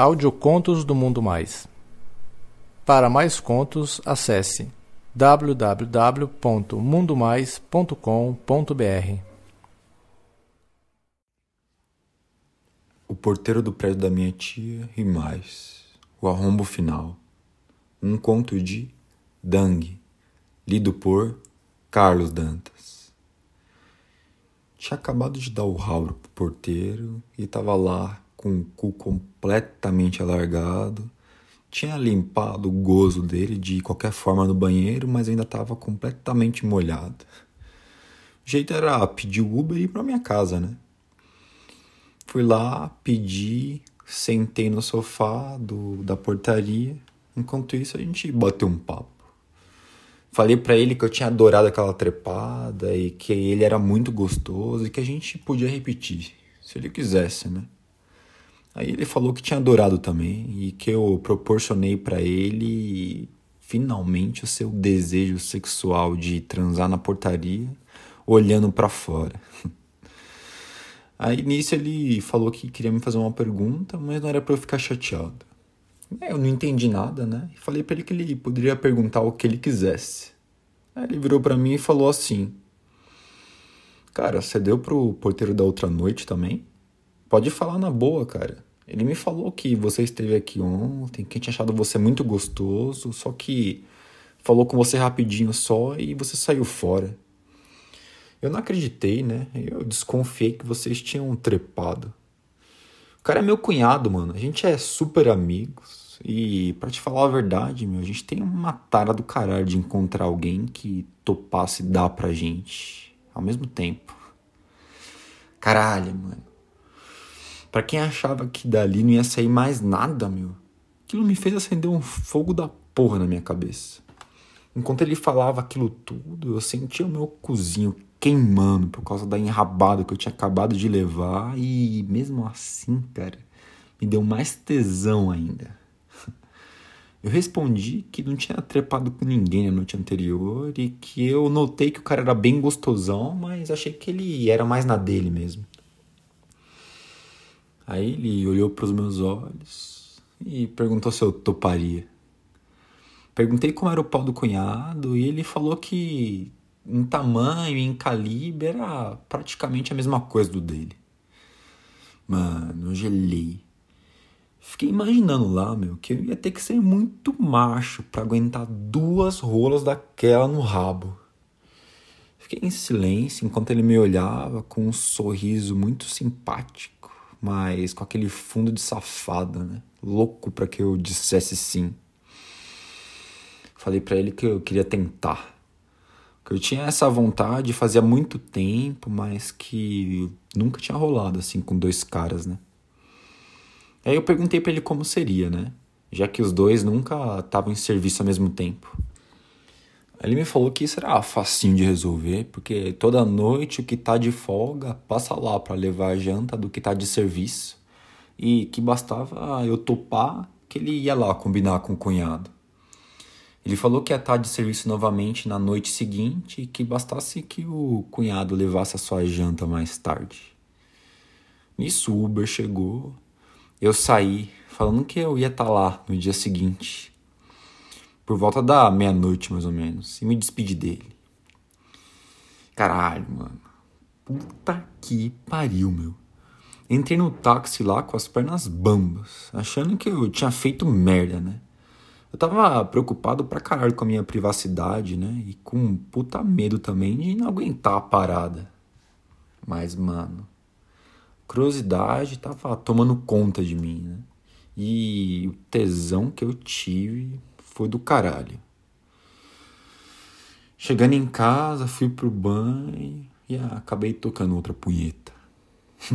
Audiocontos do Mundo Mais. Para mais contos, acesse www.mundomais.com.br. O porteiro do prédio da minha tia e mais. O arrombo final. Um conto de Dang, lido por Carlos Dantas. Tinha acabado de dar o ralo pro porteiro e estava lá com o cu completamente alargado. Tinha limpado o gozo dele de qualquer forma no banheiro, mas ainda estava completamente molhado. O jeito era pedir o Uber e ir para minha casa, né? Fui lá, pedi, sentei no sofá do, da portaria. Enquanto isso, a gente bateu um papo. Falei para ele que eu tinha adorado aquela trepada e que ele era muito gostoso e que a gente podia repetir, se ele quisesse, né? Aí ele falou que tinha adorado também e que eu proporcionei para ele finalmente o seu desejo sexual de transar na portaria, olhando para fora. Aí nisso ele falou que queria me fazer uma pergunta, mas não era para eu ficar chateado. Eu não entendi nada, né? E falei para ele que ele poderia perguntar o que ele quisesse. Aí ele virou para mim e falou assim: Cara, você deu pro porteiro da outra noite também? Pode falar na boa, cara. Ele me falou que você esteve aqui ontem, que tinha achado você muito gostoso, só que falou com você rapidinho só e você saiu fora. Eu não acreditei, né? Eu desconfiei que vocês tinham trepado. O cara é meu cunhado, mano. A gente é super amigos. E para te falar a verdade, meu, a gente tem uma tara do caralho de encontrar alguém que topasse dar pra gente ao mesmo tempo. Caralho, mano. Para quem achava que dali não ia sair mais nada, meu, aquilo me fez acender um fogo da porra na minha cabeça. Enquanto ele falava aquilo tudo, eu sentia o meu cozinho queimando por causa da enrabada que eu tinha acabado de levar e mesmo assim, cara, me deu mais tesão ainda. Eu respondi que não tinha trepado com ninguém na noite anterior e que eu notei que o cara era bem gostosão, mas achei que ele era mais na dele mesmo. Aí ele olhou para os meus olhos e perguntou se eu toparia. Perguntei como era o pau do cunhado e ele falou que em tamanho e em calibre era praticamente a mesma coisa do dele. Mano, eu gelei. Fiquei imaginando lá, meu, que eu ia ter que ser muito macho para aguentar duas rolas daquela no rabo. Fiquei em silêncio enquanto ele me olhava com um sorriso muito simpático mas com aquele fundo de safada, né? Louco para que eu dissesse sim. Falei para ele que eu queria tentar. Que eu tinha essa vontade fazia muito tempo, mas que nunca tinha rolado assim com dois caras, né? Aí eu perguntei para ele como seria, né? Já que os dois nunca estavam em serviço ao mesmo tempo. Ele me falou que isso era facinho de resolver, porque toda noite o que tá de folga passa lá para levar a janta do que tá de serviço. E que bastava eu topar que ele ia lá combinar com o cunhado. Ele falou que ia estar tá de serviço novamente na noite seguinte e que bastasse que o cunhado levasse a sua janta mais tarde. Nisso o Uber chegou, eu saí falando que eu ia estar tá lá no dia seguinte por volta da meia-noite, mais ou menos, e me despedi dele. Caralho, mano. Puta que pariu, meu. Entrei no táxi lá com as pernas bambas, achando que eu tinha feito merda, né? Eu tava preocupado pra caralho com a minha privacidade, né? E com puta medo também de não aguentar a parada. Mas, mano, curiosidade tava tomando conta de mim, né? E o tesão que eu tive foi do caralho. Chegando em casa, fui pro banho e acabei tocando outra punheta.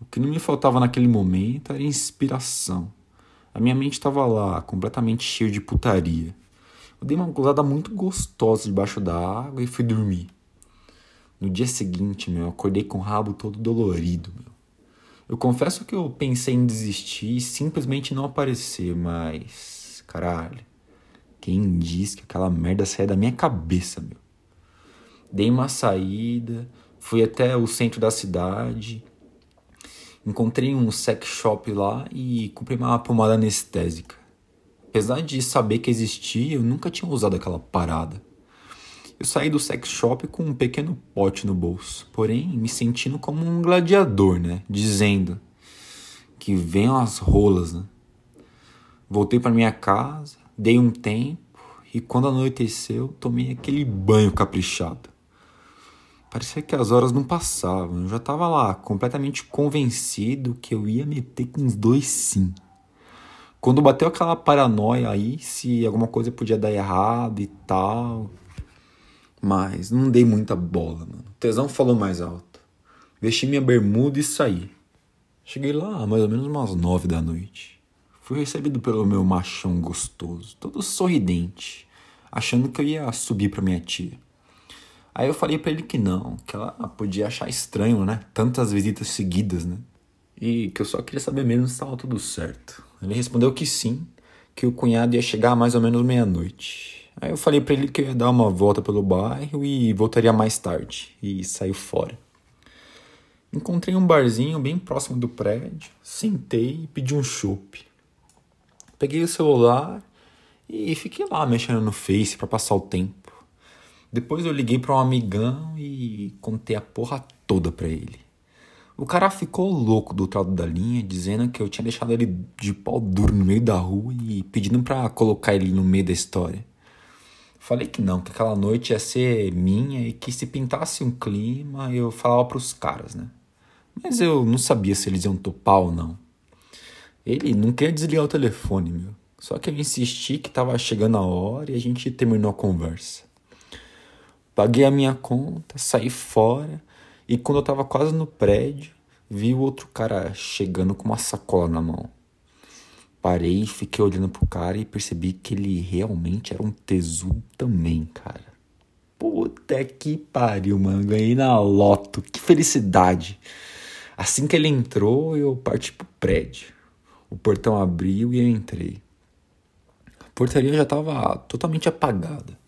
o que não me faltava naquele momento era inspiração. A minha mente estava lá, completamente cheia de putaria. Eu dei uma gozada muito gostosa debaixo da água e fui dormir. No dia seguinte, meu, eu acordei com o rabo todo dolorido, meu. Eu confesso que eu pensei em desistir e simplesmente não aparecer, mas. Caralho. Quem diz que aquela merda saia da minha cabeça, meu? Dei uma saída, fui até o centro da cidade. Encontrei um sex shop lá e comprei uma pomada anestésica. Apesar de saber que existia, eu nunca tinha usado aquela parada. Eu saí do sex shop com um pequeno pote no bolso, porém me sentindo como um gladiador, né? Dizendo que venham as rolas, né? Voltei para minha casa, dei um tempo e quando anoiteceu, tomei aquele banho caprichado. Parecia que as horas não passavam. Eu já estava lá, completamente convencido que eu ia meter com os dois sim. Quando bateu aquela paranoia aí, se alguma coisa podia dar errado e tal. Mas não dei muita bola, mano. O tesão falou mais alto. Vesti minha bermuda e saí. Cheguei lá mais ou menos umas nove da noite. Fui recebido pelo meu machão gostoso, todo sorridente, achando que eu ia subir para minha tia. Aí eu falei para ele que não, que ela podia achar estranho, né? Tantas visitas seguidas, né? E que eu só queria saber mesmo se estava tudo certo. Ele respondeu que sim, que o cunhado ia chegar mais ou menos meia-noite. Aí eu falei para ele que eu ia dar uma volta pelo bairro e voltaria mais tarde. E saiu fora. Encontrei um barzinho bem próximo do prédio, sentei e pedi um chopp. Peguei o celular e fiquei lá mexendo no Face para passar o tempo. Depois eu liguei para um amigão e contei a porra toda pra ele. O cara ficou louco do outro lado da linha, dizendo que eu tinha deixado ele de pau duro no meio da rua e pedindo para colocar ele no meio da história. Falei que não, que aquela noite ia ser minha e que se pintasse um clima eu falava pros caras, né? Mas eu não sabia se eles iam topar ou não. Ele não queria desligar o telefone, meu. Só que eu insisti que tava chegando a hora e a gente terminou a conversa. Paguei a minha conta, saí fora e quando eu tava quase no prédio, vi o outro cara chegando com uma sacola na mão. Parei, fiquei olhando pro cara e percebi que ele realmente era um tesouro também, cara. Puta que pariu, mano. Ganhei na loto. Que felicidade. Assim que ele entrou, eu parti pro prédio. O portão abriu e eu entrei. A portaria já estava totalmente apagada.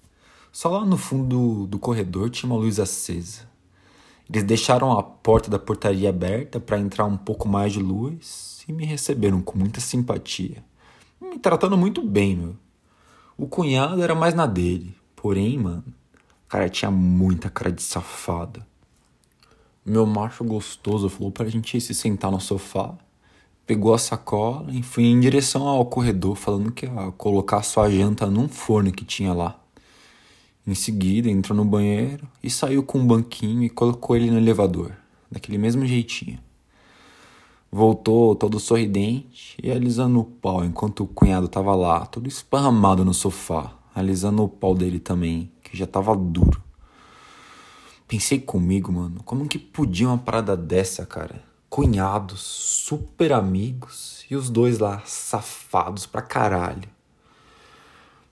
Só lá no fundo do, do corredor tinha uma luz acesa. Eles deixaram a porta da portaria aberta para entrar um pouco mais de luz e me receberam com muita simpatia, me tratando muito bem, meu. O cunhado era mais na dele, porém, mano, o cara tinha muita cara de safado. Meu macho gostoso falou pra gente se sentar no sofá, pegou a sacola e foi em direção ao corredor, falando que ia colocar sua janta num forno que tinha lá. Em seguida, entrou no banheiro e saiu com um banquinho e colocou ele no elevador, daquele mesmo jeitinho. Voltou todo sorridente e alisando o pau enquanto o cunhado estava lá, todo esparramado no sofá, alisando o pau dele também, que já estava duro. Pensei comigo, mano, como que podia uma parada dessa, cara? Cunhados, super amigos e os dois lá safados pra caralho.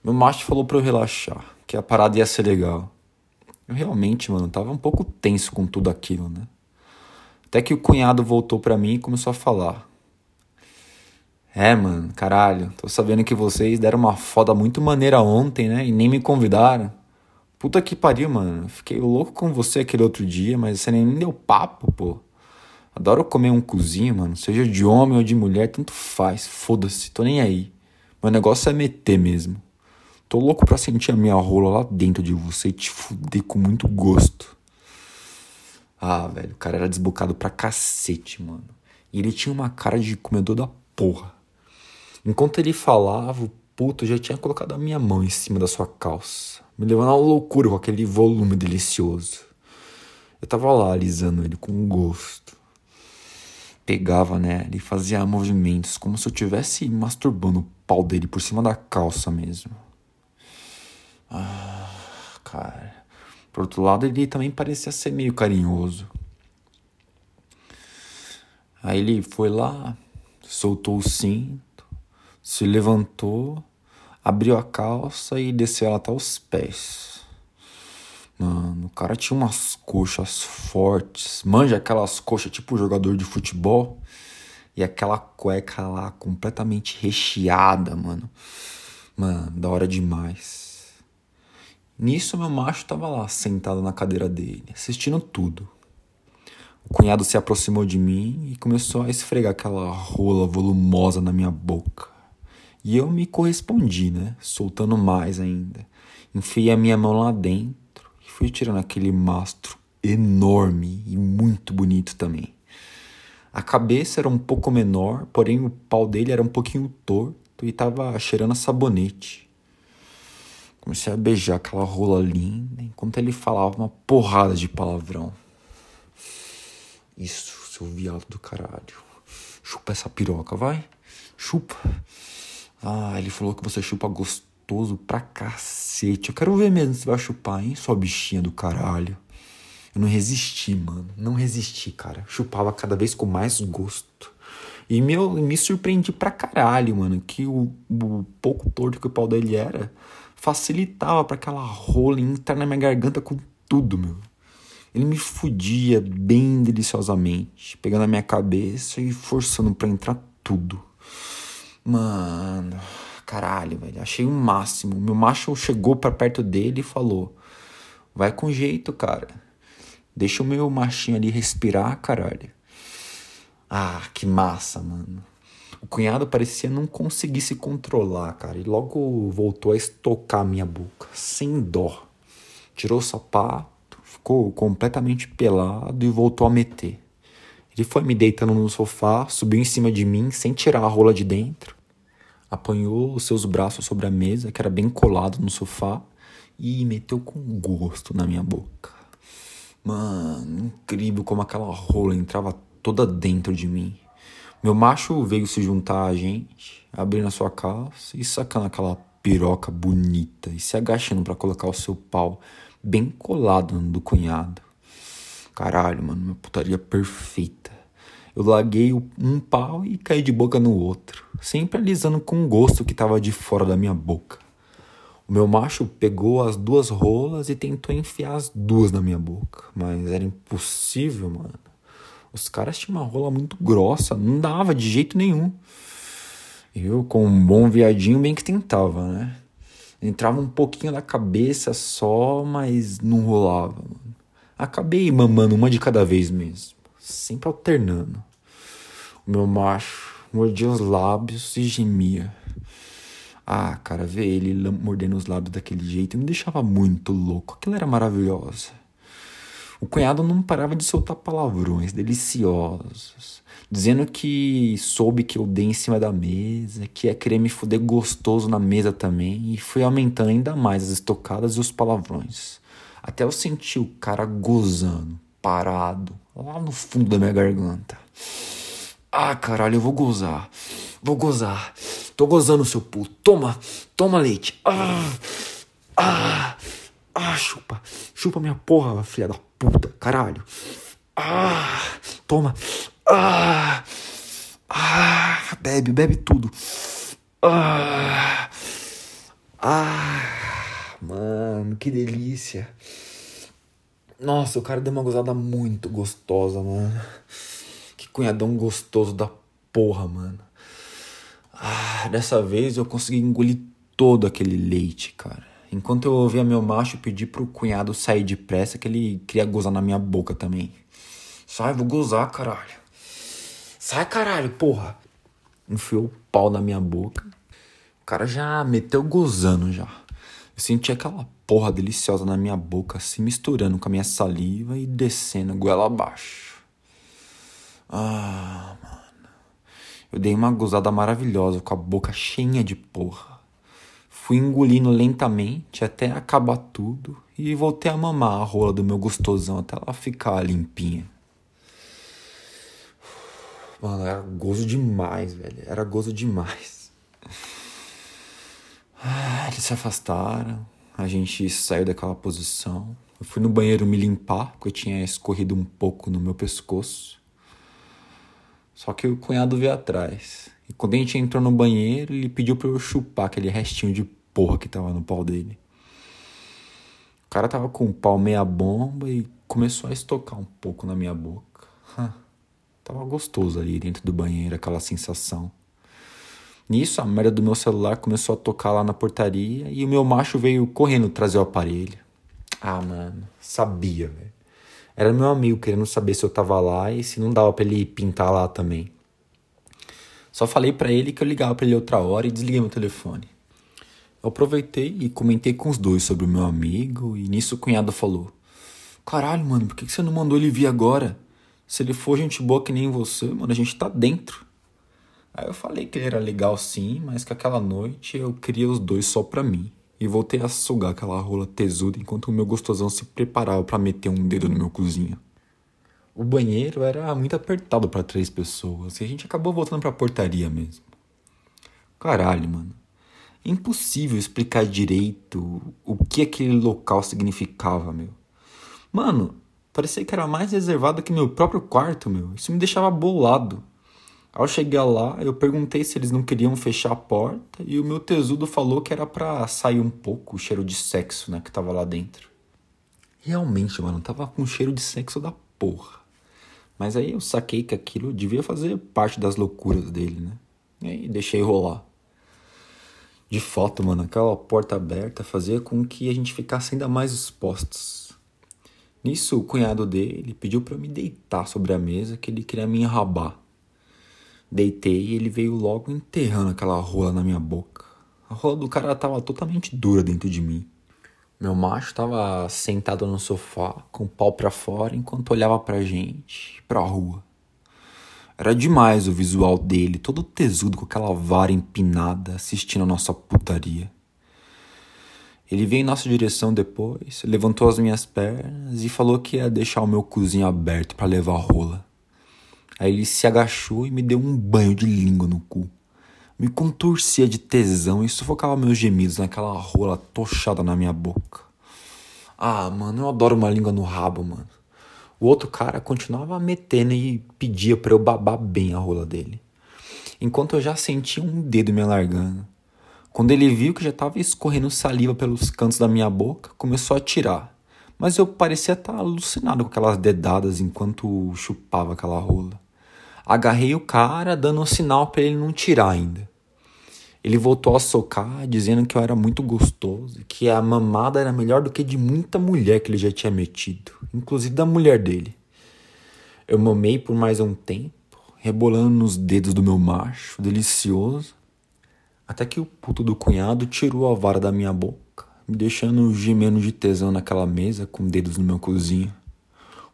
Meu macho falou pra eu relaxar que a parada ia ser legal. Eu realmente, mano, tava um pouco tenso com tudo aquilo, né? Até que o cunhado voltou pra mim e começou a falar. É, mano, caralho, tô sabendo que vocês deram uma foda muito maneira ontem, né? E nem me convidaram. Puta que pariu, mano. Fiquei louco com você aquele outro dia, mas você nem deu papo, pô. Adoro comer um cozinho, mano. Seja de homem ou de mulher, tanto faz. Foda-se, tô nem aí. Meu negócio é meter mesmo. Tô louco pra sentir a minha rola lá dentro de você e te fuder com muito gosto. Ah, velho, o cara era desbocado pra cacete, mano. E ele tinha uma cara de comedor da porra. Enquanto ele falava, o puto já tinha colocado a minha mão em cima da sua calça, me levando à loucura com aquele volume delicioso. Eu tava lá alisando ele com gosto. Pegava nele e fazia movimentos como se eu estivesse masturbando o pau dele por cima da calça mesmo. Ah, cara. Por outro lado, ele também parecia ser meio carinhoso. Aí ele foi lá, soltou o cinto, se levantou, abriu a calça e desceu ela até os pés. Mano, o cara tinha umas coxas fortes. Manja aquelas coxas tipo jogador de futebol. E aquela cueca lá completamente recheada, mano. Mano, da hora demais. Nisso, meu macho estava lá, sentado na cadeira dele, assistindo tudo. O cunhado se aproximou de mim e começou a esfregar aquela rola volumosa na minha boca. E eu me correspondi, né? Soltando mais ainda. Enfiei a minha mão lá dentro fui tirando aquele mastro enorme e muito bonito também. A cabeça era um pouco menor, porém o pau dele era um pouquinho torto e tava cheirando a sabonete. Comecei a beijar aquela rola linda enquanto ele falava uma porrada de palavrão. Isso, seu viado do caralho. Chupa essa piroca, vai. Chupa. Ah, ele falou que você chupa gostoso pra cacete. Eu quero ver mesmo se vai chupar, hein, sua bichinha do caralho. Eu não resisti, mano. Não resisti, cara. Chupava cada vez com mais gosto. E meu, me surpreendi pra caralho, mano. Que o, o pouco torto que o pau dele era facilitava para aquela rola entrar na minha garganta com tudo, meu. Ele me fudia bem deliciosamente, pegando a minha cabeça e forçando para entrar tudo. Mano, caralho, velho. Achei o máximo. Meu macho chegou para perto dele e falou: Vai com jeito, cara. Deixa o meu machinho ali respirar, caralho. Ah, que massa, mano. O cunhado parecia não conseguir se controlar, cara, e logo voltou a estocar minha boca, sem dó. Tirou o sapato, ficou completamente pelado e voltou a meter. Ele foi me deitando no sofá, subiu em cima de mim sem tirar a rola de dentro, apanhou os seus braços sobre a mesa, que era bem colado no sofá, e meteu com gosto na minha boca. Mano, incrível como aquela rola entrava toda dentro de mim. Meu macho veio se juntar a gente, abrindo a sua calça e sacando aquela piroca bonita e se agachando para colocar o seu pau bem colado no do cunhado. Caralho, mano, uma putaria perfeita. Eu larguei um pau e caí de boca no outro, sempre alisando com o gosto que tava de fora da minha boca. O meu macho pegou as duas rolas e tentou enfiar as duas na minha boca, mas era impossível, mano. Os caras tinham uma rola muito grossa, não dava de jeito nenhum. Eu, com um bom viadinho, bem que tentava, né? Entrava um pouquinho da cabeça só, mas não rolava, mano. Acabei mamando uma de cada vez mesmo, sempre alternando. Meu macho mordia os lábios e gemia. Ah, cara, ver ele mordendo os lábios daquele jeito me deixava muito louco. Aquilo era maravilhoso. O cunhado não parava de soltar palavrões deliciosos, dizendo que soube que eu dei em cima da mesa, que ia querer me fuder gostoso na mesa também, e foi aumentando ainda mais as estocadas e os palavrões. Até eu senti o cara gozando, parado, lá no fundo da minha garganta. Ah, caralho, eu vou gozar. Vou gozar. Tô gozando, seu puto. Toma, toma leite. Ah, ah, ah, chupa. Chupa minha porra, filha da puta, caralho. Ah, toma. Ah, ah, bebe, bebe tudo. Ah, ah, mano, que delícia. Nossa, o cara deu uma gozada muito gostosa, mano. Cunhadão gostoso da porra, mano. Ah, dessa vez eu consegui engolir todo aquele leite, cara. Enquanto eu ouvia meu macho pedir pro cunhado sair depressa, que ele queria gozar na minha boca também. Sai, vou gozar, caralho. Sai, caralho, porra. Enfiou o pau na minha boca. O cara já meteu gozando já. Eu senti aquela porra deliciosa na minha boca, se misturando com a minha saliva e descendo goela abaixo. Ah, mano. Eu dei uma gozada maravilhosa com a boca cheia de porra. Fui engolindo lentamente até acabar tudo e voltei a mamar a rola do meu gostosão até ela ficar limpinha. Mano, era gozo demais, velho. Era gozo demais. Ah, eles se afastaram. A gente saiu daquela posição. Eu fui no banheiro me limpar, porque eu tinha escorrido um pouco no meu pescoço. Só que o cunhado veio atrás. E quando a gente entrou no banheiro, ele pediu pra eu chupar aquele restinho de porra que tava no pau dele. O cara tava com o pau meia bomba e começou a estocar um pouco na minha boca. tava gostoso ali dentro do banheiro, aquela sensação. Nisso, a merda do meu celular começou a tocar lá na portaria e o meu macho veio correndo trazer o aparelho. Ah, mano, sabia, velho. Era meu amigo querendo saber se eu tava lá e se não dava para ele pintar lá também. Só falei para ele que eu ligava para ele outra hora e desliguei meu telefone. Eu aproveitei e comentei com os dois sobre o meu amigo e nisso o cunhado falou: Caralho, mano, por que você não mandou ele vir agora? Se ele for gente boa que nem você, mano, a gente tá dentro. Aí eu falei que ele era legal sim, mas que aquela noite eu queria os dois só pra mim. E voltei a sugar aquela rola tesuda enquanto o meu gostosão se preparava para meter um dedo no meu cozinho. O banheiro era muito apertado para três pessoas e a gente acabou voltando pra portaria mesmo. Caralho, mano. Impossível explicar direito o que aquele local significava, meu. Mano, parecia que era mais reservado que meu próprio quarto, meu. Isso me deixava bolado. Ao chegar lá, eu perguntei se eles não queriam fechar a porta e o meu tesudo falou que era pra sair um pouco o cheiro de sexo, né, que tava lá dentro. Realmente, mano, tava com cheiro de sexo da porra. Mas aí eu saquei que aquilo devia fazer parte das loucuras dele, né? E aí deixei rolar. De foto, mano, aquela porta aberta fazia com que a gente ficasse ainda mais expostos. Nisso, o cunhado dele pediu para me deitar sobre a mesa que ele queria me enrabar. Deitei e ele veio logo enterrando aquela rola na minha boca. A rola do cara tava totalmente dura dentro de mim. Meu macho tava sentado no sofá, com o pau pra fora, enquanto olhava pra gente, pra rua. Era demais o visual dele, todo tesudo com aquela vara empinada, assistindo a nossa putaria. Ele veio em nossa direção depois, levantou as minhas pernas e falou que ia deixar o meu cozinho aberto para levar a rola. Aí ele se agachou e me deu um banho de língua no cu. Me contorcia de tesão e sufocava meus gemidos naquela rola tochada na minha boca. Ah, mano, eu adoro uma língua no rabo, mano. O outro cara continuava metendo e pedia para eu babar bem a rola dele. Enquanto eu já sentia um dedo me alargando. Quando ele viu que já estava escorrendo saliva pelos cantos da minha boca, começou a tirar. Mas eu parecia estar tá alucinado com aquelas dedadas enquanto chupava aquela rola. Agarrei o cara, dando um sinal para ele não tirar ainda. Ele voltou a socar, dizendo que eu era muito gostoso, que a mamada era melhor do que de muita mulher que ele já tinha metido, inclusive da mulher dele. Eu mamei por mais um tempo, rebolando nos dedos do meu macho, delicioso, até que o puto do cunhado tirou a vara da minha boca, me deixando gemendo de tesão naquela mesa com dedos no meu cozinho.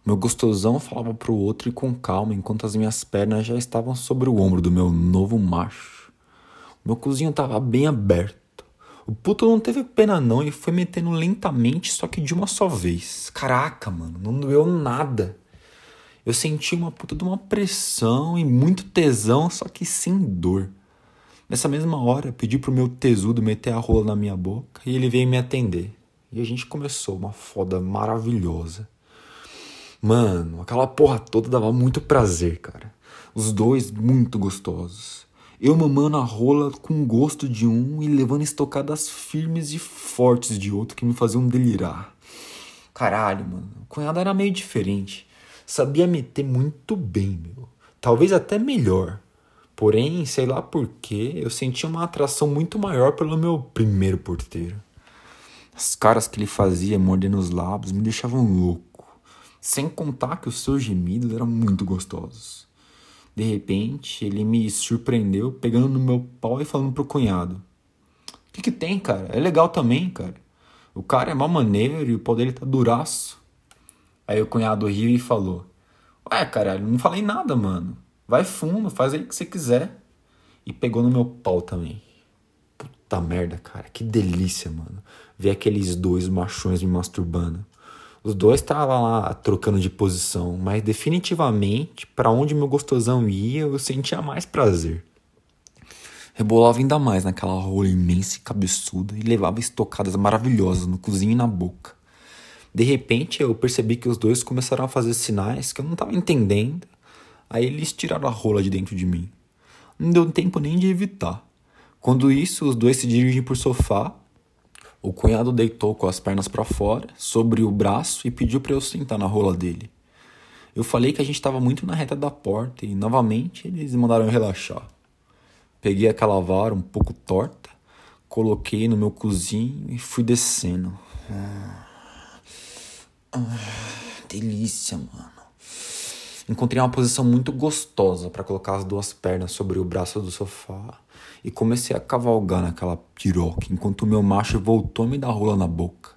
Meu gostosão falava pro outro e com calma, enquanto as minhas pernas já estavam sobre o ombro do meu novo macho. Meu cozinho estava bem aberto. O puto não teve pena não e foi metendo lentamente, só que de uma só vez. Caraca, mano, não doeu nada. Eu senti uma puta de uma pressão e muito tesão, só que sem dor. Nessa mesma hora, pedi pro meu tesudo meter a rola na minha boca e ele veio me atender. E a gente começou uma foda maravilhosa. Mano, aquela porra toda dava muito prazer, cara. Os dois muito gostosos. Eu mamando a rola com gosto de um e levando estocadas firmes e fortes de outro que me faziam delirar. Caralho, mano. O cunhado era meio diferente. Sabia meter muito bem, meu. Talvez até melhor. Porém, sei lá porquê, eu sentia uma atração muito maior pelo meu primeiro porteiro. As caras que ele fazia mordendo os lábios me deixavam louco. Sem contar que os seus gemidos eram muito gostosos. De repente, ele me surpreendeu pegando no meu pau e falando pro cunhado: O que, que tem, cara? É legal também, cara. O cara é mal maneiro e o pau dele tá duraço. Aí o cunhado riu e falou: Ué, caralho, não falei nada, mano. Vai fundo, faz aí o que você quiser. E pegou no meu pau também. Puta merda, cara. Que delícia, mano. Ver aqueles dois machões me masturbando. Os dois estavam lá trocando de posição, mas definitivamente, para onde meu gostosão ia, eu sentia mais prazer. Rebolava ainda mais naquela rola imensa e cabeçuda e levava estocadas maravilhosas no cozinho e na boca. De repente, eu percebi que os dois começaram a fazer sinais que eu não estava entendendo. Aí eles tiraram a rola de dentro de mim. Não deu tempo nem de evitar. Quando isso, os dois se dirigem por sofá o cunhado deitou com as pernas para fora, sobre o braço e pediu para eu sentar na rola dele. Eu falei que a gente estava muito na reta da porta e novamente eles mandaram eu relaxar. Peguei aquela vara um pouco torta, coloquei no meu cozinho e fui descendo. Ah, delícia, mano. Encontrei uma posição muito gostosa para colocar as duas pernas sobre o braço do sofá e comecei a cavalgar naquela piroca enquanto o meu macho voltou a me dar rola na boca.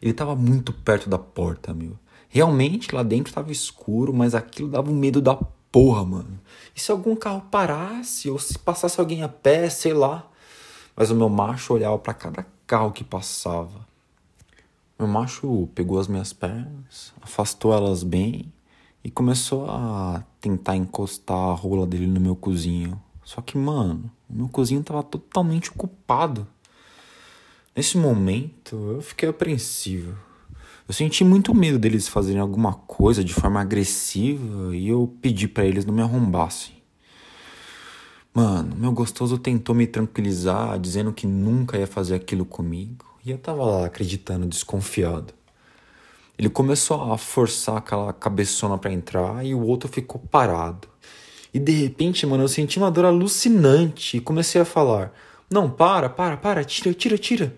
Ele estava muito perto da porta, meu. Realmente lá dentro estava escuro, mas aquilo dava um medo da porra, mano. E se algum carro parasse ou se passasse alguém a pé, sei lá. Mas o meu macho olhava para cada carro que passava. Meu macho pegou as minhas pernas, afastou elas bem e começou a tentar encostar a rola dele no meu cozinho. Só que, mano, o meu cozinho tava totalmente ocupado. Nesse momento, eu fiquei apreensivo. Eu senti muito medo deles fazerem alguma coisa de forma agressiva e eu pedi para eles não me arrombassem. Mano, meu gostoso tentou me tranquilizar, dizendo que nunca ia fazer aquilo comigo, e eu tava lá acreditando, desconfiado. Ele começou a forçar aquela cabeçona para entrar e o outro ficou parado. E de repente, mano, eu senti uma dor alucinante e comecei a falar: Não, para, para, para, tira, tira, tira.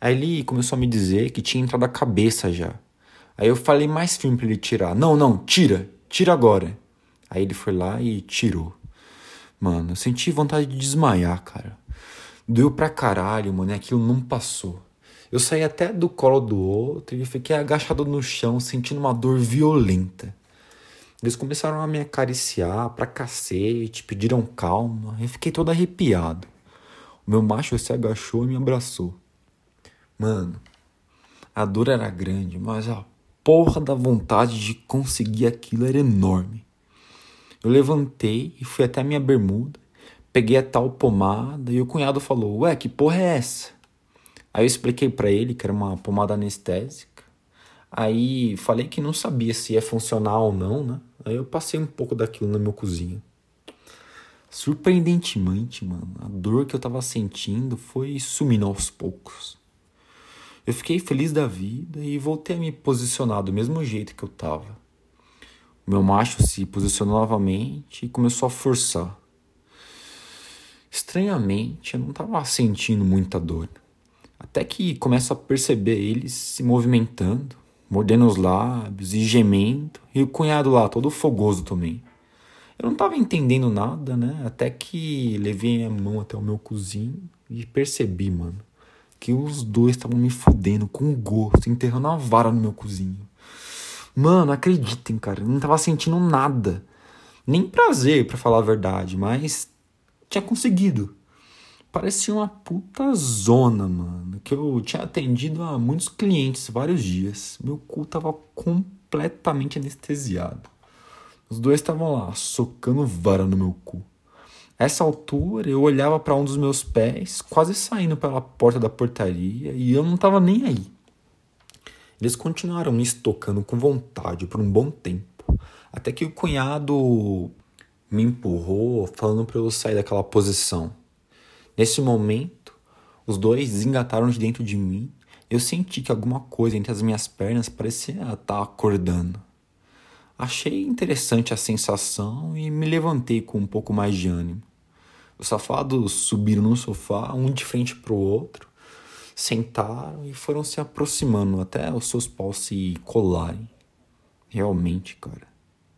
Aí ele começou a me dizer que tinha entrado a cabeça já. Aí eu falei mais firme pra ele tirar: Não, não, tira, tira agora. Aí ele foi lá e tirou. Mano, eu senti vontade de desmaiar, cara. Doeu pra caralho, mano, e aquilo não passou. Eu saí até do colo do outro e fiquei agachado no chão, sentindo uma dor violenta. Eles começaram a me acariciar pra cacete, pediram calma. Eu fiquei todo arrepiado. O meu macho se agachou e me abraçou. Mano, a dor era grande, mas a porra da vontade de conseguir aquilo era enorme. Eu levantei e fui até a minha bermuda, peguei a tal pomada e o cunhado falou: Ué, que porra é essa? Aí eu expliquei para ele que era uma pomada anestésica. Aí falei que não sabia se ia funcionar ou não, né? Aí eu passei um pouco daquilo na minha cozinha. Surpreendentemente, mano, a dor que eu tava sentindo foi sumindo aos poucos. Eu fiquei feliz da vida e voltei a me posicionar do mesmo jeito que eu tava. O meu macho se posicionou novamente e começou a forçar. Estranhamente, eu não tava sentindo muita dor. Até que começo a perceber eles se movimentando, mordendo os lábios e gemendo, e o cunhado lá, todo fogoso também. Eu não tava entendendo nada, né? Até que levei a mão até o meu cozinho e percebi, mano, que os dois estavam me fudendo com gosto, enterrando a vara no meu cozinho. Mano, acreditem, cara, eu não tava sentindo nada. Nem prazer, para falar a verdade, mas tinha conseguido parecia uma puta zona, mano. Que eu tinha atendido a muitos clientes vários dias. Meu cu tava completamente anestesiado. Os dois estavam lá, socando vara no meu cu. Essa altura, eu olhava para um dos meus pés, quase saindo pela porta da portaria, e eu não tava nem aí. Eles continuaram me estocando com vontade por um bom tempo, até que o cunhado me empurrou, falando para eu sair daquela posição. Nesse momento, os dois engataram de dentro de mim. Eu senti que alguma coisa entre as minhas pernas parecia estar acordando. Achei interessante a sensação e me levantei com um pouco mais de ânimo. Os safados subiram no sofá, um de frente para o outro, sentaram e foram se aproximando até os seus paus se colarem. Realmente, cara,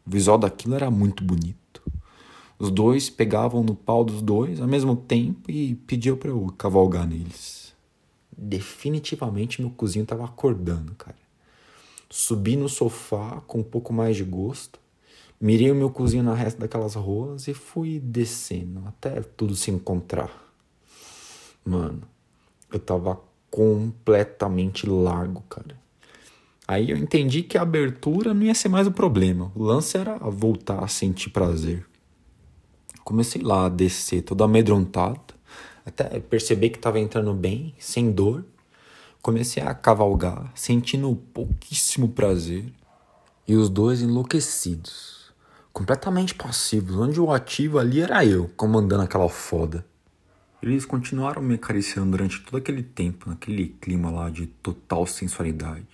o visual daquilo era muito bonito. Os dois pegavam no pau dos dois ao mesmo tempo e pediam para eu cavalgar neles. Definitivamente meu cozinho estava acordando, cara. Subi no sofá com um pouco mais de gosto, mirei o meu cozinho na resta daquelas ruas e fui descendo até tudo se encontrar. Mano, eu tava completamente largo, cara. Aí eu entendi que a abertura não ia ser mais o problema. O lance era voltar a sentir prazer. Comecei lá a descer todo amedrontado, até perceber que estava entrando bem, sem dor. Comecei a cavalgar, sentindo pouquíssimo prazer. E os dois enlouquecidos, completamente passivos, onde o ativo ali era eu, comandando aquela foda. Eles continuaram me acariciando durante todo aquele tempo, naquele clima lá de total sensualidade.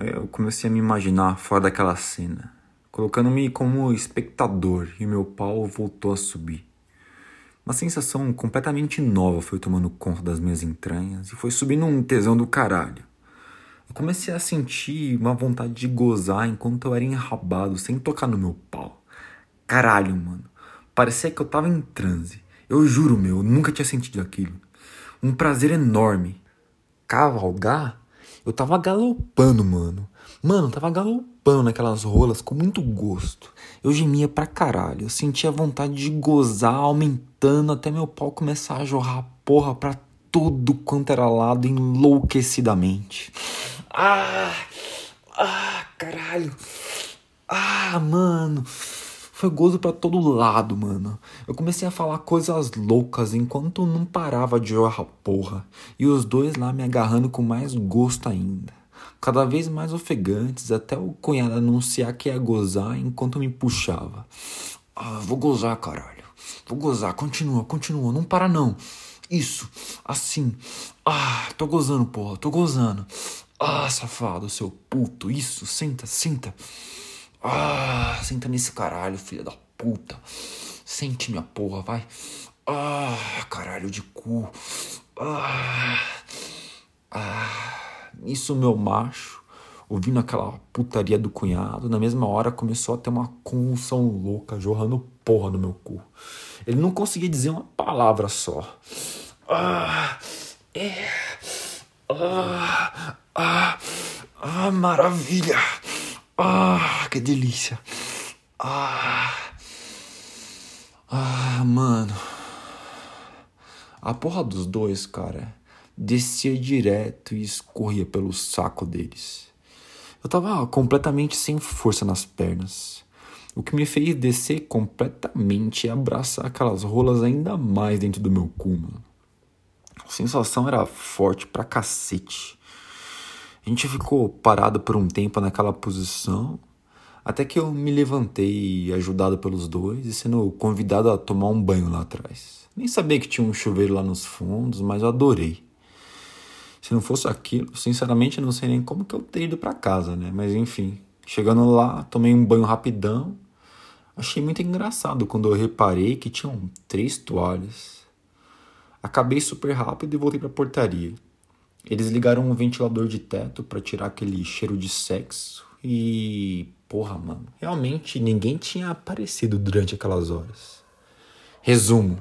Eu comecei a me imaginar fora daquela cena, colocando-me como espectador e meu pau voltou a subir. Uma sensação completamente nova foi tomando conta das minhas entranhas e foi subindo um tesão do caralho. Eu comecei a sentir uma vontade de gozar enquanto eu era enrabado, sem tocar no meu pau. Caralho, mano. Parecia que eu tava em transe. Eu juro, meu, eu nunca tinha sentido aquilo. Um prazer enorme. Cavalgar? Eu tava galopando, mano. Mano, tava galopando naquelas rolas com muito gosto. Eu gemia pra caralho. Eu sentia vontade de gozar, aumentando até meu pau começar a jorrar porra pra tudo quanto era lado enlouquecidamente. Ah! Ah, caralho! Ah, mano! Foi gozo para todo lado, mano. Eu comecei a falar coisas loucas enquanto não parava de jorrar porra. E os dois lá me agarrando com mais gosto ainda. Cada vez mais ofegantes, até o cunhado anunciar que ia gozar enquanto me puxava. Ah, vou gozar, caralho. Vou gozar, continua, continua, não para não. Isso, assim. Ah, tô gozando, porra, tô gozando. Ah, safado, seu puto, isso, senta, senta. Ah, senta nesse caralho, filha da puta. Sente minha porra, vai. Ah, caralho de cu. Ah, ah. Isso, meu macho, ouvindo aquela putaria do cunhado, na mesma hora começou a ter uma convulsão louca, jorrando porra no meu cu. Ele não conseguia dizer uma palavra só. Ah, é. Ah, ah, ah, maravilha. Ah, que delícia. Ah. Ah, mano. A porra dos dois, cara, descia direto e escorria pelo saco deles. Eu tava completamente sem força nas pernas. O que me fez descer completamente e abraçar aquelas rolas ainda mais dentro do meu cu, mano. A sensação era forte pra cacete. A gente ficou parado por um tempo naquela posição, até que eu me levantei, ajudado pelos dois, e sendo convidado a tomar um banho lá atrás. Nem sabia que tinha um chuveiro lá nos fundos, mas eu adorei. Se não fosse aquilo, sinceramente não sei nem como que eu teria ido para casa, né? Mas enfim, chegando lá, tomei um banho rapidão. Achei muito engraçado quando eu reparei que tinham três toalhas. Acabei super rápido e voltei para a portaria. Eles ligaram um ventilador de teto para tirar aquele cheiro de sexo e. Porra, mano. Realmente ninguém tinha aparecido durante aquelas horas. Resumo: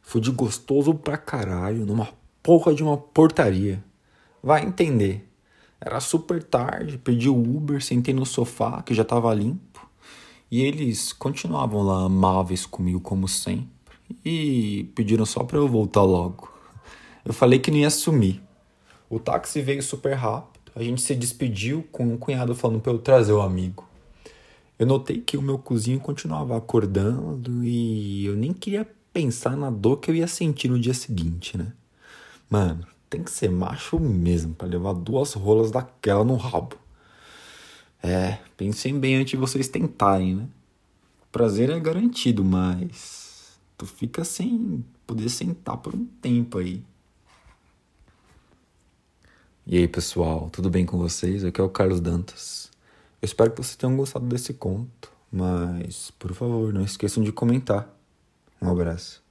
Fui de gostoso pra caralho numa porra de uma portaria. Vai entender. Era super tarde, pedi o Uber, sentei no sofá que já tava limpo. E eles continuavam lá amáveis comigo como sempre. E pediram só pra eu voltar logo. Eu falei que não ia sumir. O táxi veio super rápido. A gente se despediu com um cunhado falando para eu trazer o amigo. Eu notei que o meu cozinho continuava acordando e eu nem queria pensar na dor que eu ia sentir no dia seguinte, né? Mano, tem que ser macho mesmo para levar duas rolas daquela no rabo. É, pensem bem antes de vocês tentarem, né? Prazer é garantido, mas tu fica sem poder sentar por um tempo aí. E aí, pessoal, tudo bem com vocês? Aqui é o Carlos Dantas. Eu espero que vocês tenham gostado desse conto, mas por favor, não esqueçam de comentar. Um abraço.